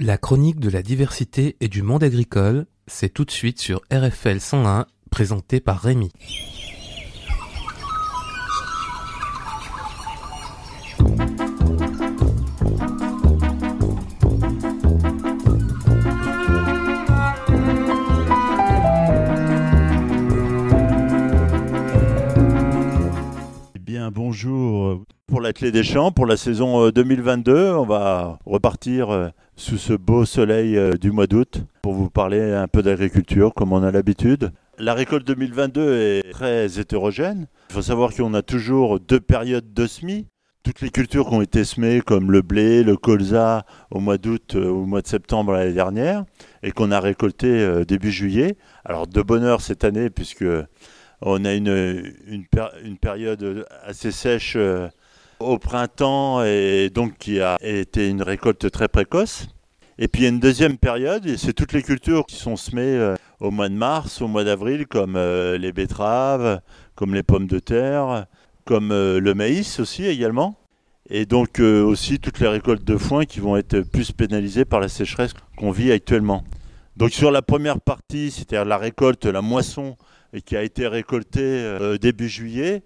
La chronique de la diversité et du monde agricole, c'est tout de suite sur RFL 101, présenté par Rémi. Eh bien, bonjour pour la clé des champs, pour la saison 2022. On va repartir euh, sous ce beau soleil euh, du mois d'août pour vous parler un peu d'agriculture comme on a l'habitude. La récolte 2022 est très hétérogène. Il faut savoir qu'on a toujours deux périodes de semis. Toutes les cultures qui ont été semées, comme le blé, le colza, au mois d'août ou au mois de septembre l'année dernière, et qu'on a récolté euh, début juillet. Alors de bonheur cette année, puisque on a une, une, période assez sèche euh, au printemps, et donc qui a été une récolte très précoce. Et puis il y a une deuxième période, et c'est toutes les cultures qui sont semées euh, au mois de mars, au mois d'avril, comme euh, les betteraves, comme les pommes de terre, comme euh, le maïs aussi également. Et donc aussi toutes les récoltes de foin qui vont être plus pénalisées par la sécheresse qu'on vit actuellement. Donc sur la première partie, c'est-à-dire la récolte, la moisson, qui a été récoltée début juillet,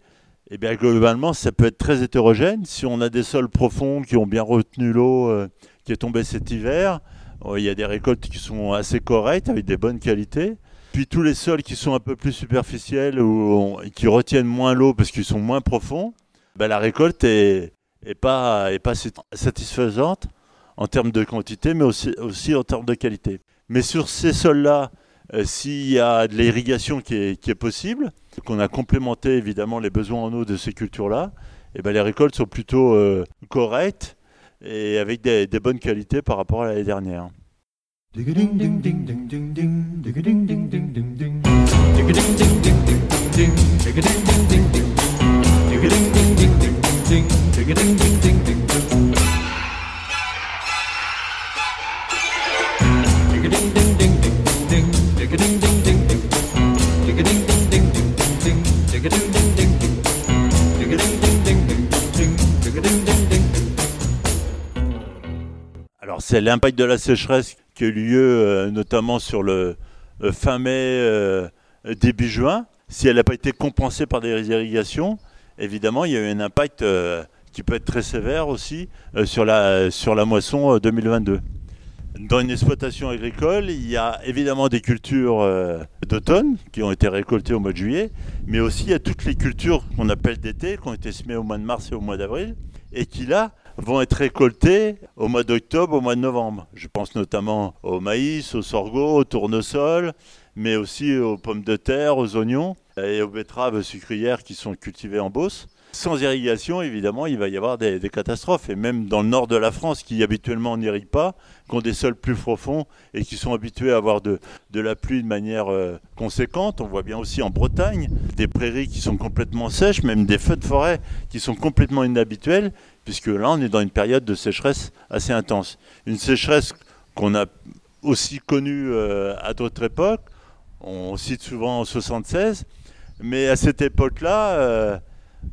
eh bien globalement ça peut être très hétérogène. Si on a des sols profonds qui ont bien retenu l'eau qui est tombée cet hiver, euh, il y a des récoltes qui sont assez correctes, avec des bonnes qualités. Puis tous les sols qui sont un peu plus superficiels ou qui retiennent moins l'eau parce qu'ils sont moins profonds, ben, la récolte est, pas, est pas sat- satisfaisante en termes de quantité, mais aussi, aussi en termes de qualité. Mais sur ces sols-là, euh, s'il y a de l'irrigation qui est, possible, qu'on a complémenté évidemment les besoins en eau de ces cultures-là, et ben, les récoltes sont plutôt euh, correctes et avec des, bonnes qualités par rapport à l'année dernière. C'est l'impact de la sécheresse qui a eu lieu euh, notamment sur le euh, fin mai, euh, début juin. Si elle n'a pas été compensée par des irrigations, évidemment il y a eu un impact qui peut être très sévère aussi sur, la, sur la moisson euh, 2022. Dans une exploitation agricole, il y a évidemment des cultures d'automne qui ont été récoltées au mois de juillet, mais aussi il y a toutes les cultures qu'on appelle d'été, qui ont été semées au mois de mars et au mois d'avril, et qui là vont être récoltées au mois d'octobre, au mois de novembre. Je pense notamment au maïs, au sorgho, au tournesol, mais aussi aux pommes de terre, aux oignons et aux betteraves sucrières qui sont cultivées en Beauce. Sans irrigation, évidemment, il va y avoir des, catastrophes. Et même dans le nord de la France, qui habituellement n'irrigue pas, qui ont des sols plus profonds et qui sont habitués à avoir de, de la pluie de manière euh, conséquente. On voit bien aussi en Bretagne des prairies qui sont complètement sèches, même des feux de forêt qui sont complètement inhabituels, puisque là, on est dans une période de sécheresse assez intense. Une sécheresse qu'on a aussi connue euh, à d'autres époques. On cite souvent en 76, mais à cette époque-là, euh,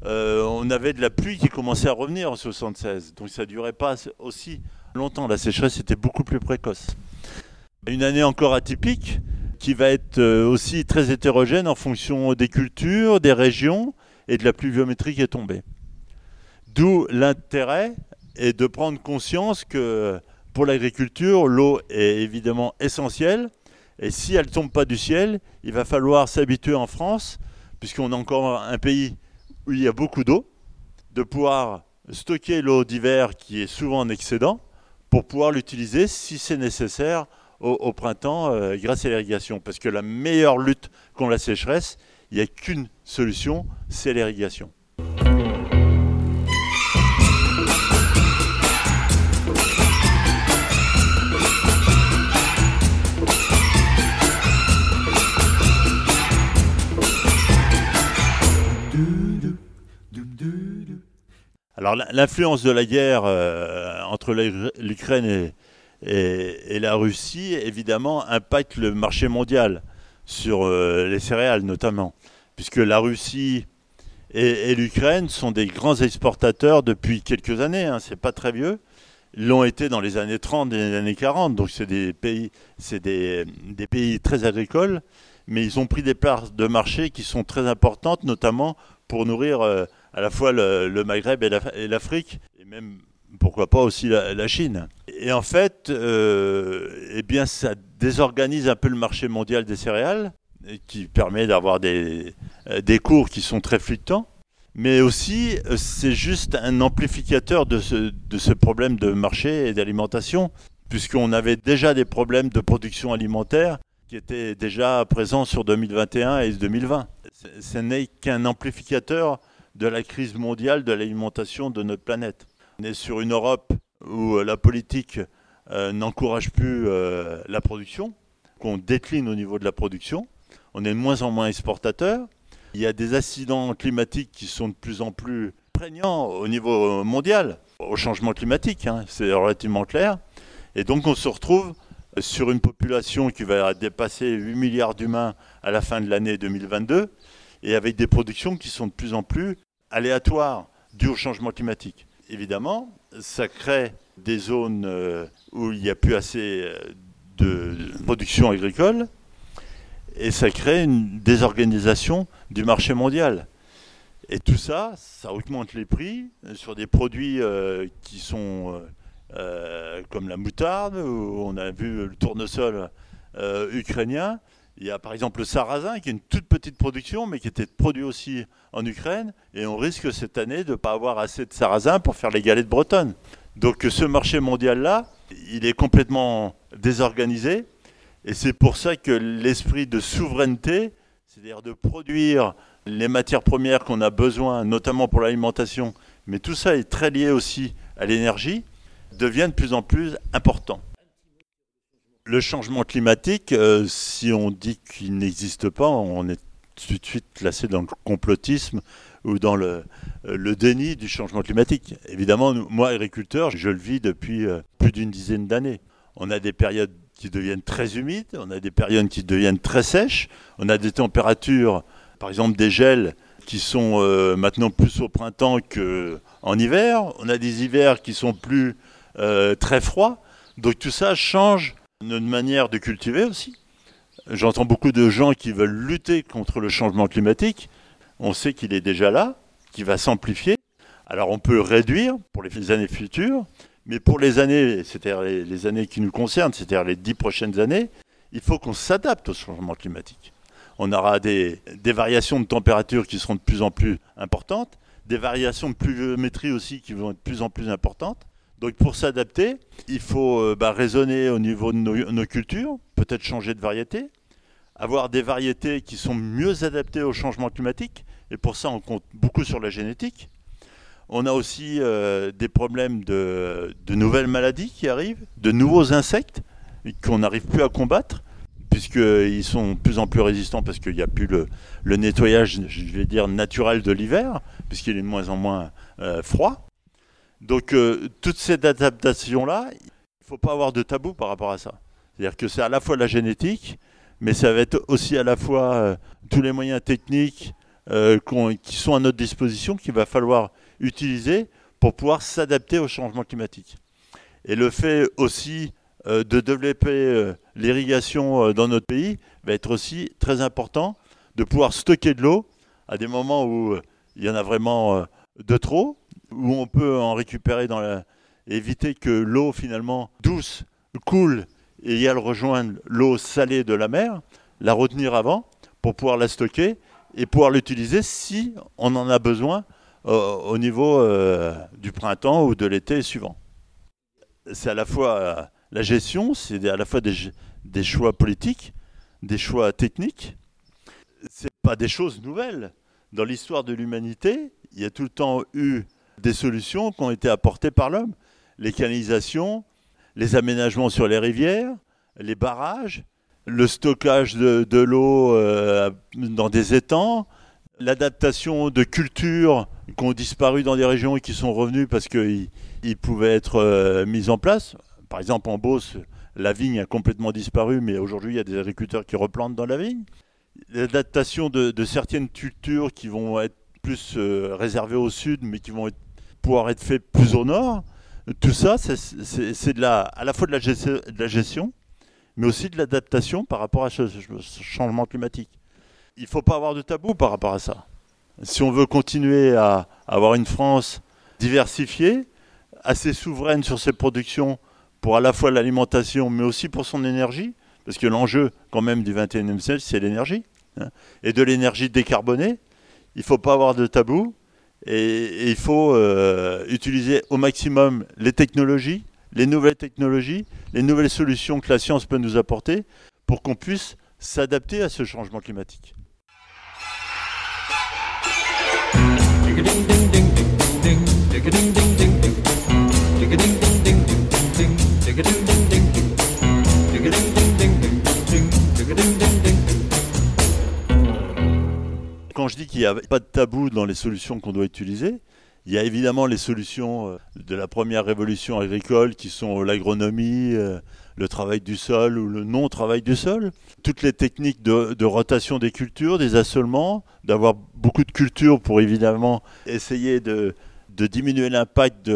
euh, on avait de la pluie qui commençait à revenir en 76. Donc ça ne durait pas aussi longtemps. La sécheresse était beaucoup plus précoce. Une année encore atypique qui va être euh, aussi très hétérogène en fonction des cultures, des régions et de la pluviométrie qui est tombée. D'où l'intérêt est de prendre conscience que pour l'agriculture, l'eau est évidemment essentielle. Et si elle ne tombe pas du ciel, il va falloir s'habituer en France, puisqu'on a encore un pays où il y a beaucoup d'eau, de pouvoir stocker l'eau d'hiver qui est souvent en excédent pour pouvoir l'utiliser si c'est nécessaire au, printemps euh, grâce à l'irrigation. Parce que la meilleure lutte contre la sécheresse, il n'y a qu'une solution, c'est l'irrigation. Alors l'influence de la guerre euh, entre l'Ukraine et, la Russie, évidemment, impacte le marché mondial sur euh, les céréales notamment, puisque la Russie et, l'Ukraine sont des grands exportateurs depuis quelques années, hein, c'est pas très vieux, l'ont été dans les années 30 et les années 40. Donc c'est des pays, c'est des, des pays très agricoles, mais ils ont pris des parts de marché qui sont très importantes, notamment pour nourrir euh, à la fois le, Maghreb et la- et l'Afrique, et même pourquoi pas aussi la, Chine. Et en fait, euh, eh bien, ça désorganise un peu le marché mondial des céréales, et qui permet d'avoir des, euh, cours qui sont très fluctuants. Mais aussi, euh, c'est juste un amplificateur de ce, de ce problème de marché et d'alimentation, puisqu'on avait déjà des problèmes de production alimentaire qui étaient déjà présents sur 2021 et 2020. Ce- Ce n'est qu'un amplificateur de la crise mondiale de l'alimentation de notre planète. On est sur une Europe où euh, la politique euh, n'encourage plus euh, la production, qu'on décline au niveau de la production. On est de moins en moins exportateur. Il y a des accidents climatiques qui sont de plus en plus prégnants au niveau mondial, au changement climatique, hein, c'est relativement clair. Et donc on se retrouve sur une population qui va dépasser 8 milliards d'humains à la fin de l'année 2022, et avec des productions qui sont de plus en plus aléatoires dues au changement climatique. Évidemment, ça crée des zones euh, où il n'y a plus assez euh, de production agricole, et ça crée une désorganisation du marché mondial. Et tout ça, ça augmente les prix euh, sur des produits qui sont comme la moutarde, où on a vu le tournesol ukrainien. Il y a par exemple le sarrasin, qui est une toute petite production, mais qui était produit aussi en Ukraine. Et on risque cette année de ne pas avoir assez de sarrasin pour faire les galettes bretonnes. Donc ce marché mondial-là, il est complètement désorganisé. Et c'est pour ça que l'esprit de souveraineté, c'est-à-dire de produire les matières premières qu'on a besoin, notamment pour l'alimentation, mais tout ça est très lié aussi à l'énergie, devient de plus en plus important. Le changement climatique, euh, si on dit qu'il n'existe pas, on est tout de suite classé dans le complotisme ou dans le, euh, le déni du changement climatique. Évidemment, moi, agriculteur, je le vis depuis euh, plus d'une dizaine d'années. On a des périodes qui deviennent très humides, on a des périodes qui deviennent très sèches, on a des températures, par exemple des gels qui sont maintenant plus au printemps qu'en hiver, on a des hivers qui sont plus très froids, donc tout ça change notre manière de cultiver aussi. J'entends beaucoup de gens qui veulent lutter contre le changement climatique. On sait qu'il est déjà là, qu'il va s'amplifier. Alors on peut réduire pour les années futures, mais pour les années, c'est-à-dire les, les années qui nous concernent, c'est-à-dire les dix prochaines années, il faut qu'on s'adapte au changement climatique. On aura des, des variations de température qui seront de plus en plus importantes, des variations de pluviométrie aussi qui vont être de plus en plus importantes. Donc pour s'adapter, il faut euh, bah, raisonner au niveau de nos, cultures, peut-être changer de variété, avoir des variétés qui sont mieux adaptées au changement climatique, et pour ça on compte beaucoup sur la génétique. On a aussi euh, des problèmes de, nouvelles maladies qui arrivent, de nouveaux insectes qu'on n'arrive plus à combattre, puisqu'ils sont de plus en plus résistants parce qu'il n'y a plus le, nettoyage, je vais dire, naturel de l'hiver, puisqu'il est de moins en moins euh, froid. Donc euh, toute cette adaptation-là, il ne faut pas avoir de tabou par rapport à ça. C'est-à-dire que c'est à la fois la génétique, mais ça va être aussi à la fois euh, tous les moyens techniques euh, qui sont à notre disposition qu'il va falloir utiliser pour pouvoir s'adapter au changement climatique. Et le fait aussi euh, de développer l'irrigation dans notre pays va être aussi très important, de pouvoir stocker de l'eau à des moments où il y en a vraiment de trop, où on peut en récupérer dans la... éviter que l'eau finalement douce coule et elle rejoigne l'eau salée de la mer, la retenir avant pour pouvoir la stocker et pouvoir l'utiliser si on en a besoin euh, au niveau euh, du printemps ou de l'été suivant. C'est à la fois euh, la gestion, c'est à la fois des, choix politiques, des choix techniques. C'est pas des choses nouvelles. Dans l'histoire de l'humanité, il y a tout le temps eu des solutions qui ont été apportées par l'homme. Les canalisations, les aménagements sur les rivières, les barrages, le stockage de, l'eau euh, dans des étangs, l'adaptation de cultures qui ont disparu dans des régions et qui sont revenues parce qu'ils ils pouvaient être euh, mis en place. Par exemple, en Beauce, la vigne a complètement disparu, mais aujourd'hui, il y a des agriculteurs qui replantent dans la vigne. L'adaptation de, de certaines cultures qui vont être plus euh, réservées au sud, mais qui vont être- pouvoir être faites plus au nord. tout ça, c'est- à la fois de la, gestion, mais aussi de l'adaptation par rapport à ce, ce changement climatique. Il ne faut pas avoir de tabou par rapport à ça. Si on veut continuer à avoir une France diversifiée, assez souveraine sur ses productions pour à la fois l'alimentation, mais aussi pour son énergie, parce que l'enjeu quand même du 21e siècle, c'est l'énergie, hein, et de l'énergie décarbonée, il ne faut pas avoir de tabou, et, il faut euh, utiliser au maximum les technologies, les nouvelles technologies, les nouvelles solutions que la science peut nous apporter pour qu'on puisse s'adapter à ce changement climatique. Quand je dis qu'il n'y a pas de tabou dans les solutions qu'on doit utiliser, il y a évidemment les solutions euh, de la première révolution agricole qui sont l'agronomie, euh, le travail du sol ou le non-travail du sol. Toutes les techniques de, rotation des cultures, des assolements, d'avoir beaucoup de cultures pour évidemment essayer de, de diminuer l'impact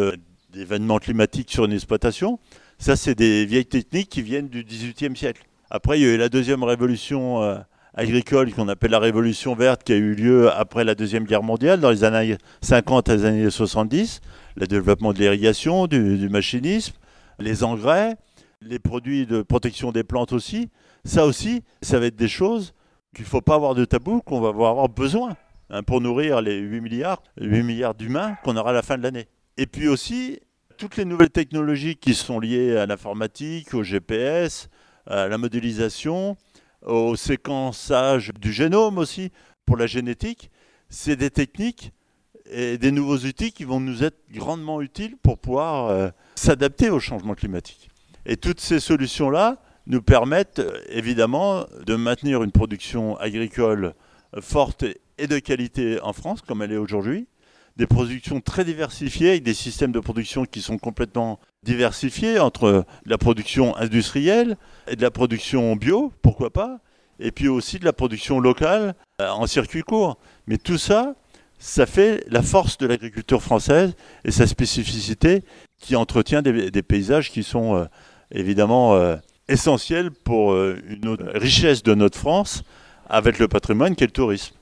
d'événements climatiques sur une exploitation. Ça, c'est des vieilles techniques qui viennent du XVIIIe siècle. Après, il y a eu la deuxième révolution euh, agricole qu'on appelle la révolution verte qui a eu lieu après la Deuxième Guerre mondiale, dans les années 50 à les années 70. Le développement de l'irrigation, du, machinisme, les engrais, les produits de protection des plantes aussi. Ça aussi, ça va être des choses qu'il ne faut pas avoir de tabou, qu'on va avoir besoin hein, pour nourrir les 8 milliards, 8 milliards d'humains qu'on aura à la fin de l'année. Et puis aussi, toutes les nouvelles technologies qui sont liées à l'informatique, au GPS, à la modélisation, au séquençage du génome aussi, pour la génétique, c'est des techniques et des nouveaux outils qui vont nous être grandement utiles pour pouvoir euh, s'adapter au changement climatique. Et toutes ces solutions-là nous permettent euh, évidemment de maintenir une production agricole forte et de qualité en France, comme elle est aujourd'hui, des productions très diversifiées, avec des systèmes de production qui sont complètement diversifiés entre la production industrielle et de la production bio, pourquoi pas, et puis aussi de la production locale euh, en circuit court. Mais tout ça, ça fait la force de l'agriculture française et sa spécificité qui entretient des, paysages qui sont euh, évidemment euh, essentiels pour une richesse de notre France avec le patrimoine qu'est le tourisme.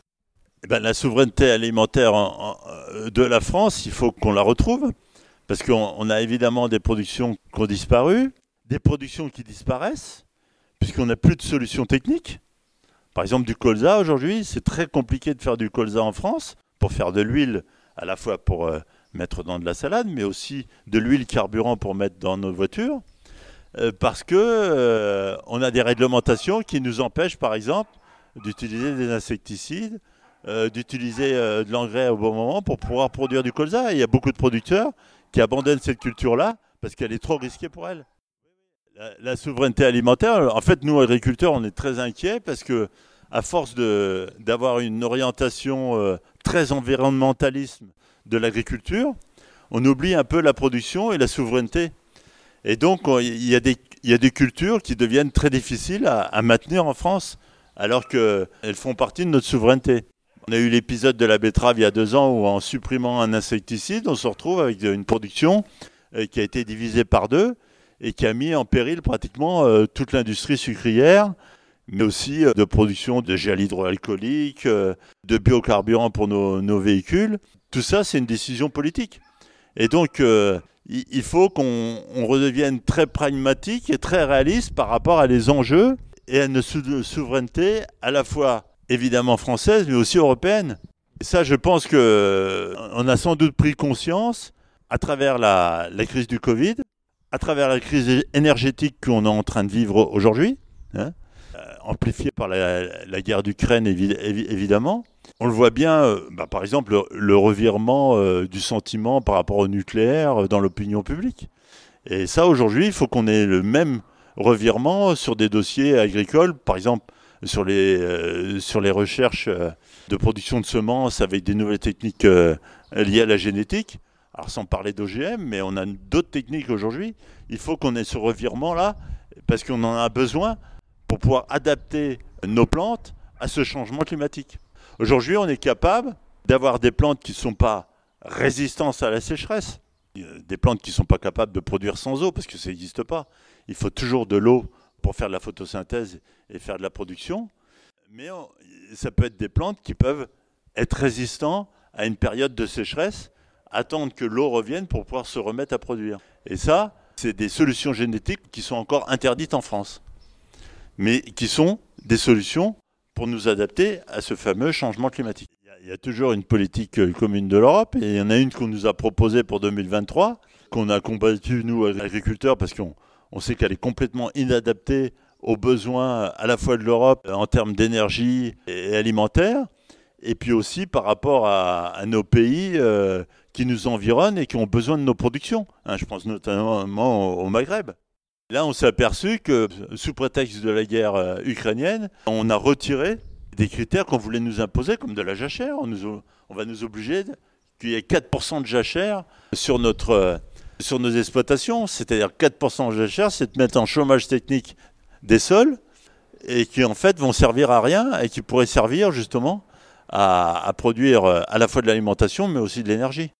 Eh ben, la souveraineté alimentaire en- en- euh, de la France, il faut qu'on la retrouve, parce qu'on on a évidemment des productions qui ont disparu, des productions qui disparaissent, puisqu'on n'a plus de solutions techniques. Par exemple, du colza aujourd'hui, c'est très compliqué de faire du colza en France pour faire de l'huile, à la fois pour euh, mettre dans de la salade, mais aussi de l'huile carburant pour mettre dans nos voitures, euh, parce que on a des réglementations qui nous empêchent, par exemple, d'utiliser des insecticides, euh, d'utiliser euh, de l'engrais au bon moment pour pouvoir produire du colza. Il y a beaucoup de producteurs qui abandonnent cette culture-là parce qu'elle est trop risquée pour elles. La, souveraineté alimentaire, en fait, nous, agriculteurs, on est très inquiets parce que, à force d'avoir une orientation euh, très environnementaliste de l'agriculture, on oublie un peu la production et la souveraineté. Et donc, on- il y, y a des cultures qui deviennent très difficiles à, à maintenir en France, alors qu'elles font partie de notre souveraineté. On a eu l'épisode de la betterave il y a deux ans où, en supprimant un insecticide, on se retrouve avec une production euh, qui a été divisée par deux et qui a mis en péril pratiquement euh, toute l'industrie sucrière, mais aussi euh, de production de gel hydroalcoolique, de biocarburants pour nos, véhicules. Tout ça, c'est une décision politique. Et donc, il faut qu'on on redevienne très pragmatique et très réaliste par rapport à les enjeux et à sou- souveraineté à la fois évidemment française, mais aussi européenne. Et ça, je pense que euh, on a sans doute pris conscience à travers la, crise du Covid, à travers la crise énergétique qu'on est en train de vivre aujourd'hui, hein, euh, amplifiée par la, guerre d'Ukraine évi- évi- évidemment. On le voit bien, euh, bah, par exemple, le, revirement du sentiment par rapport au nucléaire dans l'opinion publique. Et ça, aujourd'hui, il faut qu'on ait le même revirement sur des dossiers agricoles, par exemple sur les, euh, sur les recherches euh, de production de semences avec des nouvelles techniques euh, liées à la génétique. Alors sans parler d'OGM, mais on a d'autres techniques aujourd'hui. Il faut qu'on ait ce revirement-là, parce qu'on en a besoin pour pouvoir adapter nos plantes à ce changement climatique. Aujourd'hui, on est capable d'avoir des plantes qui ne sont pas résistantes à la sécheresse, des plantes qui ne sont pas capables de produire sans eau parce que ça n'existe pas. Il faut toujours de l'eau pour faire de la photosynthèse et faire de la production. Mais ça peut être des plantes qui peuvent être résistants à une période de sécheresse, attendre que l'eau revienne pour pouvoir se remettre à produire. Et ça, c'est des solutions génétiques qui sont encore interdites en France, mais qui sont des solutions pour nous adapter à ce fameux changement climatique. Il y a- toujours une politique euh, commune de l'Europe, et il y en a une qu'on nous a proposée pour 2023, qu'on a combattu, nous, agriculteurs, parce qu'on on sait qu'elle est complètement inadaptée aux besoins à la fois de l'Europe en termes d'énergie et alimentaire, et puis aussi par rapport à, nos pays euh, qui nous environnent et qui ont besoin de nos productions. Hein, je pense notamment au, Maghreb. Là, on s'est aperçu que, sous prétexte de la guerre euh, ukrainienne, on a retiré des critères qu'on voulait nous imposer, comme de la jachère. On, on va nous obliger qu'il y ait 4% de jachère sur, notre, euh, sur nos exploitations. C'est-à-dire 4% de jachère, c'est de mettre en chômage technique des sols et qui en fait vont servir à rien et qui pourraient servir justement à, produire euh, à la fois de l'alimentation mais aussi de l'énergie.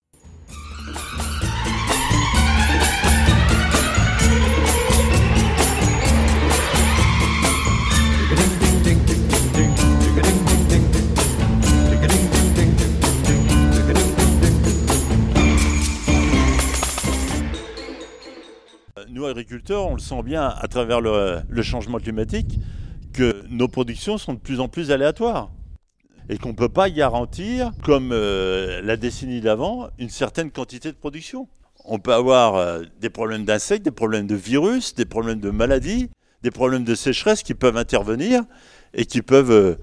Agriculteurs, on le sent bien à travers le, le changement climatique que nos productions sont de plus en plus aléatoires et qu'on ne peut pas garantir, comme euh, la décennie d'avant, une certaine quantité de production. On peut avoir euh, des problèmes d'insectes, des problèmes de virus, des problèmes de maladies, des problèmes de sécheresse qui peuvent intervenir et qui peuvent, euh,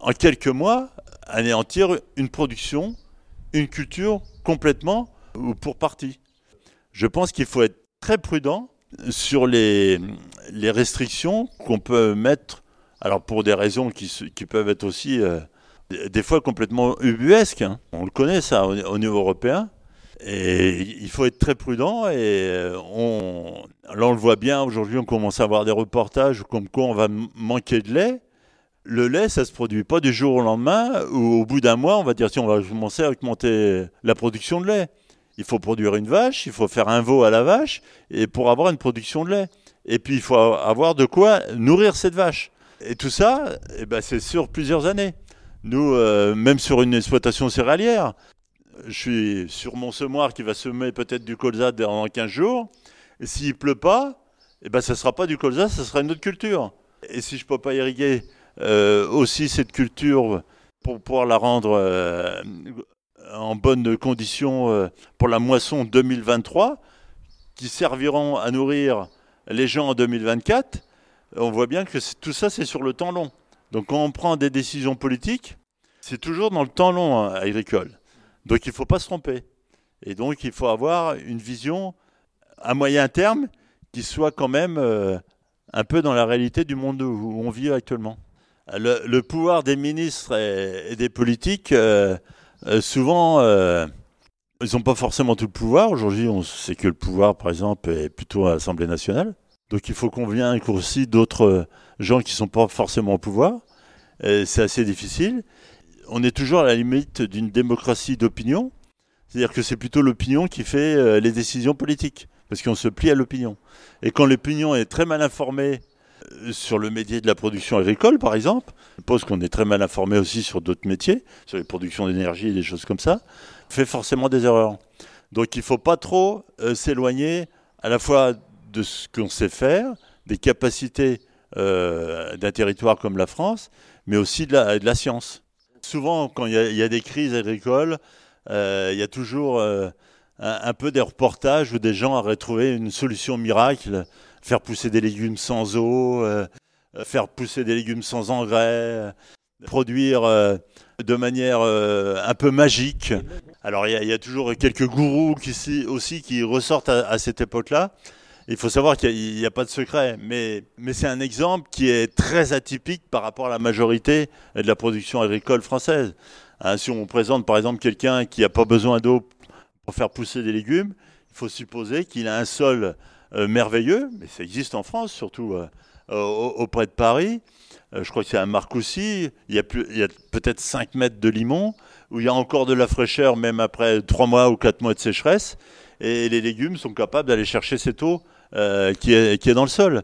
en quelques mois, anéantir une production, une culture complètement ou pour partie. Je pense qu'il faut être très prudent sur les, restrictions qu'on peut mettre, alors pour des raisons qui, peuvent être aussi euh, des- fois complètement ubuesques. hein. On le connaît ça au, au niveau européen. Et il faut être très prudent et euh, on, là on le voit bien, aujourd'hui on commence à avoir des reportages comme quoi on va manquer de lait. Le lait, ça se produit pas du jour au lendemain ou au bout d'un mois on va dire tiens on va commencer à augmenter la production de lait. Il faut produire une vache, il faut faire un veau à la vache et pour avoir une production de lait. Et puis il faut avoir de quoi nourrir cette vache. Et tout ça, eh ben, c'est sur plusieurs années. Nous, euh, même sur une exploitation céréalière, je suis sur mon semoir qui va semer peut-être du colza dans 15 jours. Et s'il pleut pas, eh ben, ne sera pas du colza, ça sera une autre culture. Et si je ne peux pas irriguer euh, aussi cette culture pour pouvoir la rendre euh, en bonne condition euh, pour la moisson 2023, qui serviront à nourrir les gens en 2024, on voit bien que tout ça, c'est sur le temps long. Donc quand on prend des décisions politiques, c'est toujours dans le temps long hein, agricole. Donc il ne faut pas se tromper. Et donc il faut avoir une vision à moyen terme qui soit quand même euh, un peu dans la réalité du monde où on vit actuellement. Le, pouvoir des ministres et, et des politiques, euh, euh, souvent, euh, ils n'ont pas forcément tout le pouvoir. Aujourd'hui, on sait que le pouvoir, par exemple, est plutôt à l'Assemblée nationale. Donc il faut qu'on vienne aussi d'autres euh, gens qui ne sont pas forcément au pouvoir. C'est assez difficile. On est toujours à la limite d'une démocratie d'opinion. C'est-à-dire que c'est plutôt l'opinion qui fait les décisions politiques, parce qu'on se plie à l'opinion. Et quand l'opinion est très mal informée sur le métier de la production agricole, par exemple, je suppose qu'on est très mal informé aussi sur d'autres métiers, sur les productions d'énergie et des choses comme ça, fait forcément des erreurs. Donc il ne faut pas trop euh, s'éloigner à la fois de ce qu'on sait faire, des capacités euh, d'un territoire comme la France, mais aussi de la, science. Souvent, quand il y, a- des crises agricoles, euh, il y a toujours euh, un, un peu des reportages où des gens auraient trouvé une solution miracle, faire pousser des légumes sans eau, euh, euh, faire pousser des légumes sans engrais, euh, produire de manière un peu magique. Alors il y, a- toujours quelques gourous qui, si- aussi qui ressortent à, cette époque-là. Il faut savoir qu'il n'y a, pas de secret, mais, c'est un exemple qui est très atypique par rapport à la majorité de la production agricole française. Hein, si on présente par exemple quelqu'un qui n'a pas besoin d'eau pour faire pousser des légumes, il faut supposer qu'il a un sol merveilleux, mais ça existe en France, surtout euh, au- auprès de Paris. Euh, je crois que c'est à Marcoussis, il y a, peut-être 5 mètres de limon, où il y a encore de la fraîcheur, même après 3 mois ou 4 mois de sécheresse. et les légumes sont capables d'aller chercher cette eau euh, qui, est, dans le sol.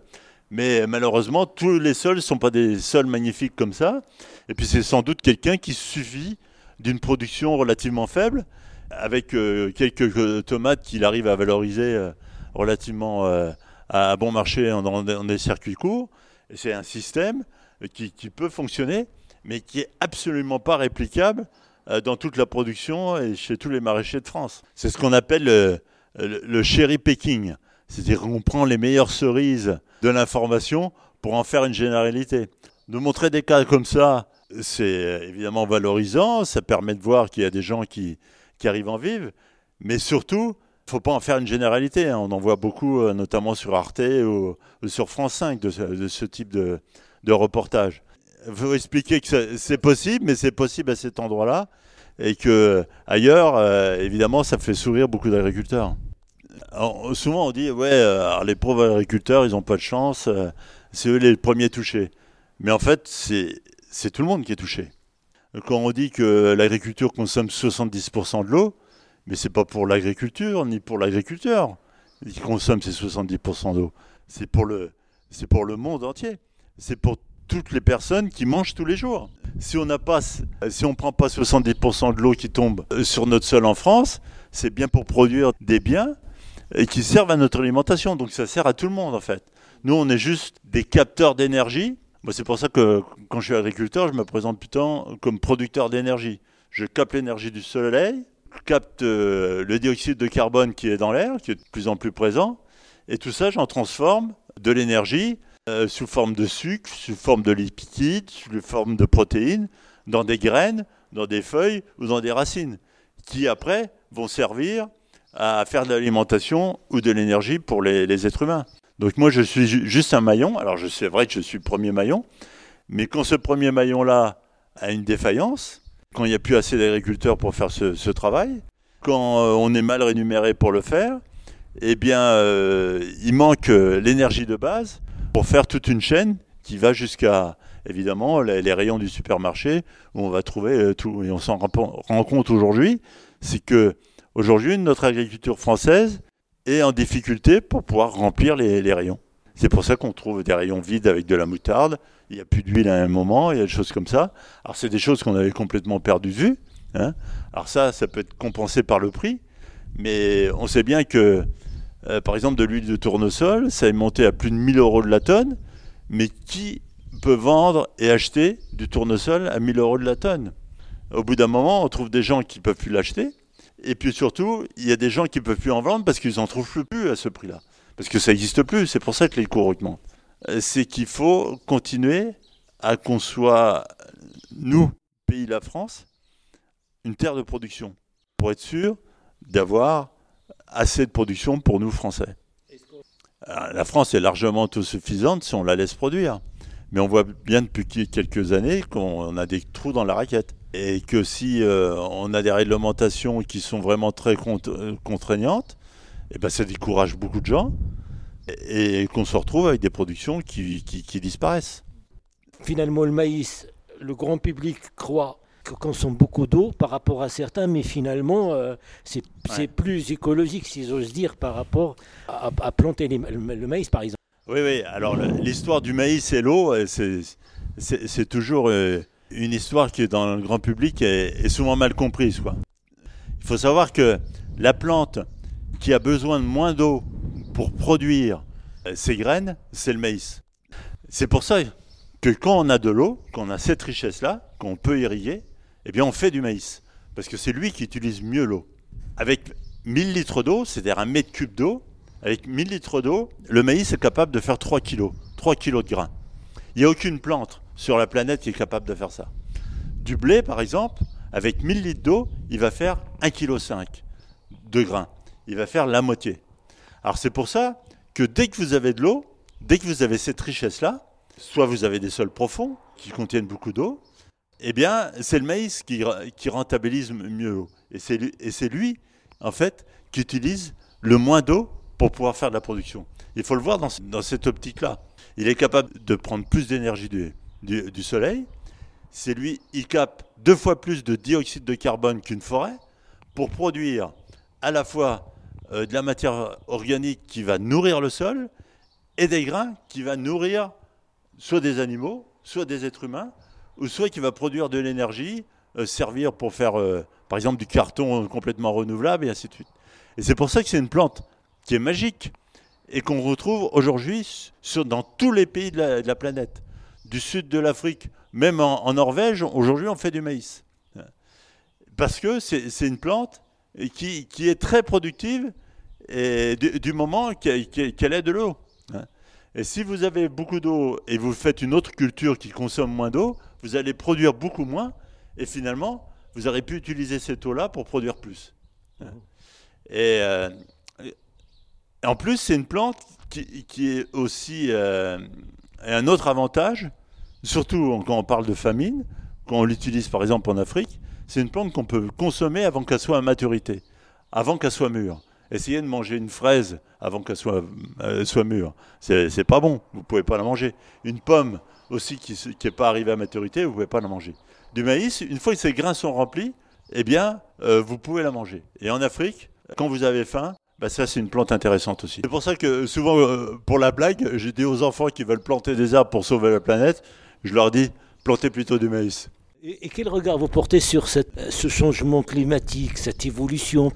Mais malheureusement, tous les sols ne sont pas des sols magnifiques comme ça. Et puis c'est sans doute quelqu'un qui suffit d'une production relativement faible, avec euh, quelques euh, tomates qu'il arrive à valoriser euh, relativement euh, à bon marché dans, dans des circuits courts. C'est un système qui, peut fonctionner, mais qui est absolument pas réplicable euh, dans toute la production et chez tous les maraîchers de France. C'est ce qu'on appelle le, cherry picking. C'est-à-dire qu'on prend les meilleures cerises de l'information pour en faire une généralité. De montrer des cas comme ça, c'est euh, évidemment valorisant, ça permet de voir qu'il y a des gens qui, qui arrivent en vivre, mais surtout, faut pas en faire une généralité. hein. On en voit beaucoup, euh, notamment sur Arte ou, sur France 5, de ce, type de, reportage. Il faut expliquer que c'est possible, mais c'est possible à cet endroit-là, et que ailleurs, euh, évidemment, ça fait sourire beaucoup d'agriculteurs. Souvent, on dit, ouais, euh, les pauvres agriculteurs, ils n'ont pas de chance, euh, c'est eux les premiers touchés. Mais en fait, c'est tout le monde qui est touché. Quand on dit que l'agriculture consomme 70% de l'eau, mais c'est pas pour l'agriculture ni pour l'agriculteur qui consomme ces 70% d'eau. C'est pour le c'est pour le monde entier. C'est pour toutes les personnes qui mangent tous les jours. Si on n'a pas si on prend pas 70% de l'eau qui tombe euh, sur notre sol en France, c'est bien pour produire des biens et qui servent à notre alimentation. Donc ça sert à tout le monde en fait. Nous, on est juste des capteurs d'énergie. C'est pour ça que quand je suis agriculteur, je me présente plutôt comme producteur d'énergie. Je capte l'énergie du soleil, capte euh, le dioxyde de carbone qui est dans l'air, qui est de plus en plus présent, et tout ça, j'en transforme de l'énergie euh, sous forme de sucre, sous forme de lipides, sous forme de protéines, dans des graines, dans des feuilles ou dans des racines, qui après vont servir à faire de l'alimentation ou de l'énergie pour les, êtres humains. Donc moi, je suis ju- juste un maillon. Alors, c'est vrai que je suis le premier maillon, mais quand ce premier maillon-là a une défaillance, quand il n'y a plus assez d'agriculteurs pour faire ce, travail, quand euh, on est mal rémunéré pour le faire, eh bien, euh, il manque euh, l'énergie de base pour faire toute une chaîne qui va jusqu'à, évidemment, les, rayons du supermarché où on va trouver tout. Et on s'en rend rend compte aujourd'hui, c'est que aujourd'hui, notre agriculture française est en difficulté pour pouvoir remplir les, les rayons. C'est pour ça qu'on trouve des rayons vides avec de la moutarde. Il n'y a plus d'huile à un moment, il y a des choses comme ça. Alors, c'est des choses qu'on avait complètement perdu de vue. hein. Alors, ça, ça peut être compensé par le prix. Mais on sait bien que, euh, par exemple, de l'huile de tournesol, ça est monté à plus de 1000 euros de la tonne. Mais qui peut vendre et acheter du tournesol à 1000 euros de la tonne? Au bout d'un moment, on trouve des gens qui ne peuvent plus l'acheter. Et puis surtout, il y a des gens qui ne peuvent plus en vendre parce qu'ils n'en trouvent plus à ce prix-là. Parce que ça n'existe plus, c'est pour ça que les cours augmentent. Euh, C'est qu'il faut continuer à qu'on soit, nous, pays de la France, une terre de production, pour être sûr d'avoir assez de production pour nous, Français. Alors, La France est largement autosuffisante si on la laisse produire. Mais on voit bien depuis quelques années qu'on a des trous dans la raquette. Et que si euh, on a des réglementations qui sont vraiment très cont- euh, contraignantes, eh ben ça décourage beaucoup de gens et, et qu'on se retrouve avec des productions qui, qui- qui disparaissent. Finalement, le maïs, le grand public croit qu'on consomme beaucoup d'eau par rapport à certains, mais finalement, euh, c'est plus écologique, si j'ose dire, par rapport à, à planter les- le, le maïs, par exemple. Oui, oui. Alors l'histoire du maïs et l'eau, euh, c'est toujours euh, une histoire qui dans le grand public est, est souvent mal comprise. Quoi. Il faut savoir que la plante qui a besoin de moins d'eau pour produire ses graines, c'est le maïs. C'est pour ça que quand on a de l'eau, qu'on a cette richesse-là, qu'on peut irriguer, eh bien on fait du maïs. Parce que c'est lui qui utilise mieux l'eau. Avec 1000 litres d'eau, c'est-à-dire un mètre cube d'eau, avec 1000 litres d'eau, le maïs est capable de faire 3 kilos, 3 kilos de grains. Il n'y a aucune plante sur la planète qui est capable de faire ça. Du blé, par exemple, avec 1000 litres d'eau, il va faire 1,5 kg de grains. Il va faire la moitié. Alors c'est pour ça que dès que vous avez de l'eau, dès que vous avez cette richesse-là, soit vous avez des sols profonds qui contiennent beaucoup d'eau, eh bien c'est le maïs qui, rentabilise mieux l'eau. Et c'est lui, en fait, qui utilise le moins d'eau pour pouvoir faire de la production. Il faut le voir dans, ce- dans cette optique-là. Il est capable de prendre plus d'énergie du soleil. C'est lui, il capte deux fois plus de dioxyde de carbone qu'une forêt pour produire à la fois euh, de la matière organique qui va nourrir le sol et des grains qui va nourrir soit des animaux, soit des êtres humains, ou soit qui va produire de l'énergie, euh, servir pour faire, euh, par exemple, du carton complètement renouvelable, et ainsi de suite. Et c'est pour ça que c'est une plante qui est magique et qu'on retrouve aujourd'hui dans tous les pays de la, planète. Du sud de l'Afrique, même en, en Norvège, aujourd'hui, on fait du maïs. Parce que c'est une plante qui, qui est très productive et du, moment qu'elle qu'elle ait de l'eau. hein. Et si vous avez beaucoup d'eau et vous faites une autre culture qui consomme moins d'eau, vous allez produire beaucoup moins et finalement, vous aurez pu utiliser cette eau-là pour produire plus. hein. Et, euh, en plus, c'est une plante qui, qui est aussi euh, un autre avantage, surtout quand on parle de famine, quand on l'utilise par exemple en Afrique, c'est une plante qu'on peut consommer avant qu'elle soit à maturité, avant qu'elle soit mûre. Essayez de manger une fraise avant qu'elle soit, euh, soit mûre. C'est pas bon, vous pouvez pas la manger. Une pomme aussi qui n'est pas arrivée à maturité, vous pouvez pas la manger. Du maïs, une fois que ses grains sont remplis, eh bien, euh, vous pouvez la manger. Et en Afrique, quand vous avez faim, bah ça c'est une plante intéressante aussi. C'est pour ça que souvent, euh, pour la blague, j'ai dit aux enfants qui veulent planter des arbres pour sauver la planète, je leur dis, plantez plutôt du maïs. Et, quel regard vous portez sur cette- ce changement climatique, cette évolution?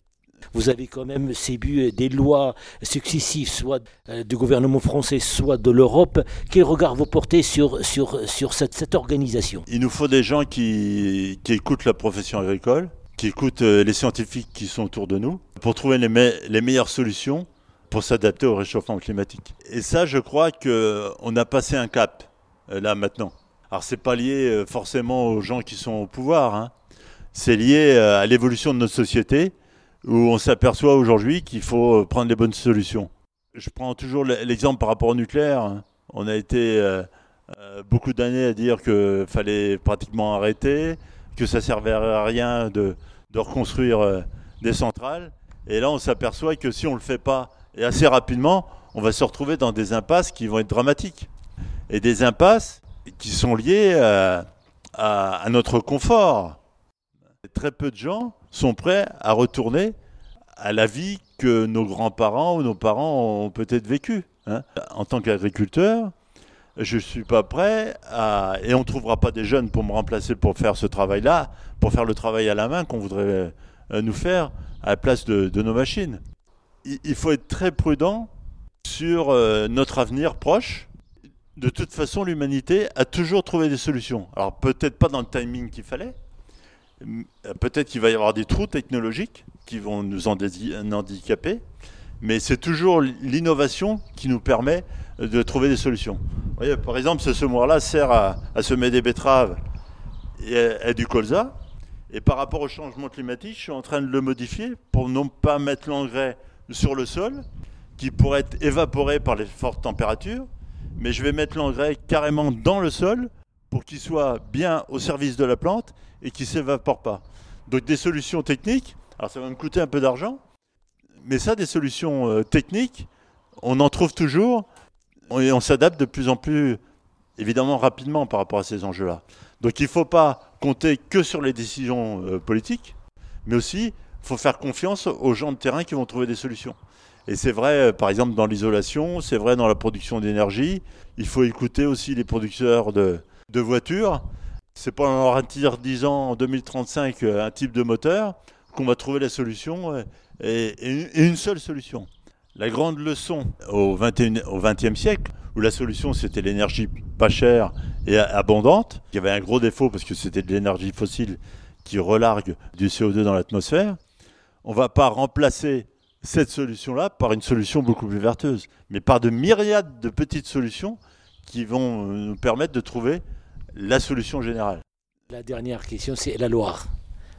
Vous avez quand même sébu des lois successives, soit euh, du gouvernement français, soit de l'Europe. Quel regard vous portez sur, sur, sur cette, organisation? Il nous faut des gens qui, qui écoutent la profession agricole, qui écoutent euh, les scientifiques qui sont autour de nous, pour trouver les, me- les meilleures solutions pour s'adapter au réchauffement climatique. Et ça, je crois qu'on a passé un cap, euh, là, maintenant. Alors, c'est pas lié euh, forcément aux gens qui sont au pouvoir, hein. c'est lié euh, à l'évolution de notre société, où on s'aperçoit aujourd'hui qu'il faut euh, prendre les bonnes solutions. Je prends toujours l'exemple par rapport au nucléaire. hein. On a été... euh, euh, beaucoup d'années à dire qu'il fallait pratiquement arrêter, que ça servait à rien de, de reconstruire des centrales. Et là, on s'aperçoit que si on ne le fait pas, et assez rapidement, on va se retrouver dans des impasses qui vont être dramatiques. Et des impasses qui sont liées à- à notre confort. Très peu de gens sont prêts à retourner à la vie que nos grands-parents ou nos parents ont peut-être vécue. hein. En tant qu'agriculteur, je ne suis pas prêt à... Et on ne trouvera pas des jeunes pour me remplacer pour faire ce travail-là, pour faire le travail à la main qu'on voudrait euh, nous faire à la place de, nos machines. Il, il faut être très prudent sur euh, notre avenir proche. De toute façon, l'humanité a toujours trouvé des solutions. Alors peut-être pas dans le timing qu'il fallait. Peut-être qu'il va y avoir des trous technologiques qui vont nous en handicaper. Mais c'est toujours l'innovation qui nous permet de trouver des solutions. Par exemple, ce semoir-là sert à, semer des betteraves et du colza. Et par rapport au changement climatique, je suis en train de le modifier pour non pas mettre l'engrais sur le sol, qui pourrait être évaporé par les fortes températures, mais je vais mettre l'engrais carrément dans le sol pour qu'il soit bien au service de la plante et qu'il ne s'évapore pas. Donc des solutions techniques, alors ça va me coûter un peu d'argent, mais ça, des solutions euh, techniques, on en trouve toujours et on s'adapte de plus en plus, évidemment, rapidement par rapport à ces enjeux-là. Donc il ne faut pas compter que sur les décisions euh, politiques, mais aussi il faut faire confiance aux gens de terrain qui vont trouver des solutions. Et c'est vrai, euh, par exemple, dans l'isolation, c'est vrai dans la production d'énergie. Il faut écouter aussi les producteurs de, de voitures. C'est pas en interdisant en 2035 euh, un type de moteur qu'on va trouver la solution euh, et, une seule solution. La grande leçon au 21 au 20e siècle, où la solution c'était l'énergie pas chère et abondante, qui avait un gros défaut parce que c'était de l'énergie fossile qui relargue du CO2 dans l'atmosphère, on va pas remplacer cette solution-là par une solution beaucoup plus vertueuse, mais par de myriades de petites solutions qui vont euh, nous permettre de trouver la solution générale. La dernière question, c'est la Loire.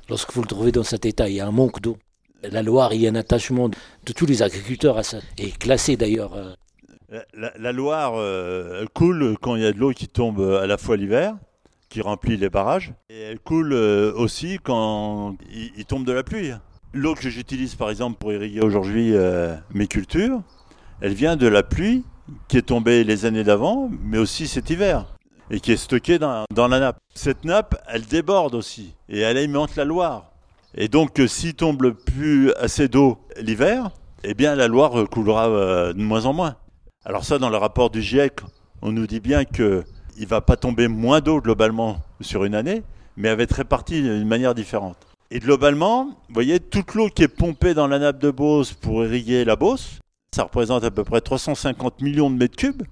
Lorsque vous le trouvez dans cet état, il y a un manque d'eau. La Loire, il y a un attachement de tous les agriculteurs à ça, et classé d'ailleurs. euh, La, Loire euh, elle coule quand il y a de l'eau qui tombe euh, à la fois l'hiver, qui remplit les barrages, et elle coule euh, aussi quand il, il tombe de la pluie. L'eau que j'utilise par exemple pour irriguer aujourd'hui euh, mes cultures, elle vient de la pluie qui est tombée les années d'avant, mais aussi cet hiver, et qui est stockée dans, la nappe. Cette nappe, elle déborde aussi, et elle alimente la Loire. Et donc, euh, s'il tombe plus assez d'eau l'hiver, eh bien la Loire coulera euh, de moins en moins. Alors ça, dans le rapport du GIEC, on nous dit bien qu'il ne va pas tomber moins d'eau globalement sur une année, mais elle va être répartie d'une manière différente. Et globalement, vous voyez, toute l'eau qui est pompée dans la nappe de Beauce pour irriguer la Beauce, ça représente à peu près 350 millions de mètres cubes.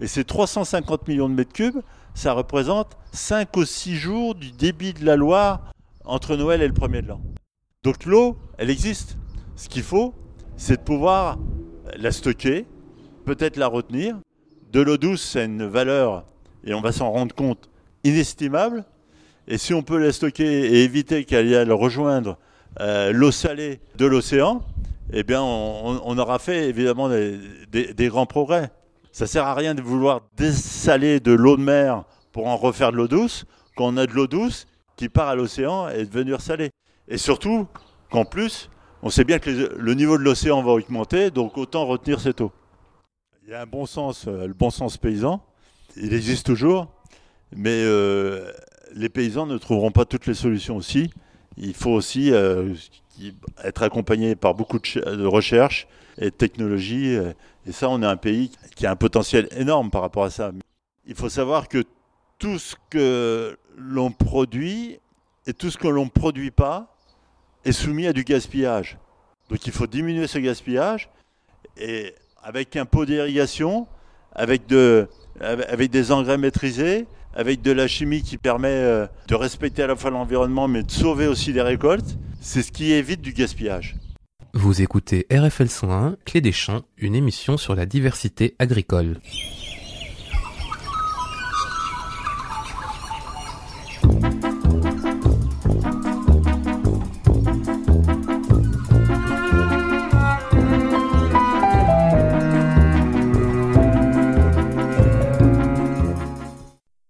Et ces 350 millions de mètres cubes, ça représente 5 ou 6 jours du débit de la Loire entre Noël et le premier de l'an. Donc l'eau, elle existe. Ce qu'il faut, c'est de pouvoir la stocker, peut-être la retenir. De l'eau douce, c'est une valeur, et on va s'en rendre compte, inestimable. Et si on peut la stocker et éviter qu'elle aille rejoindre euh, l'eau salée de l'océan, eh bien, on, aura fait évidemment des, grands progrès. Ça sert à rien de vouloir dessaler de l'eau de mer pour en refaire de l'eau douce, quand on a de l'eau douce qui part à l'océan et devenir salée. Et surtout qu'en plus, on sait bien que le niveau de l'océan va augmenter, donc autant retenir cette eau. Il y a un bon sens, euh, le bon sens paysan, il existe toujours, mais euh, les paysans ne trouveront pas toutes les solutions aussi. Il faut aussi euh, être accompagné par beaucoup de, recherche et de technologie. Et ça, on est un pays qui a un potentiel énorme par rapport à ça. Il faut savoir que tout ce que l'on produit et tout ce que l'on ne produit pas est soumis à du gaspillage. Donc il faut diminuer ce gaspillage et avec un pot d'irrigation, avec des engrais maîtrisés, avec de la chimie qui permet euh, de respecter à la fois l'environnement mais de sauver aussi les récoltes, c'est ce qui évite du gaspillage. Vous écoutez RFL 101, Clé des champs, une émission sur la diversité agricole.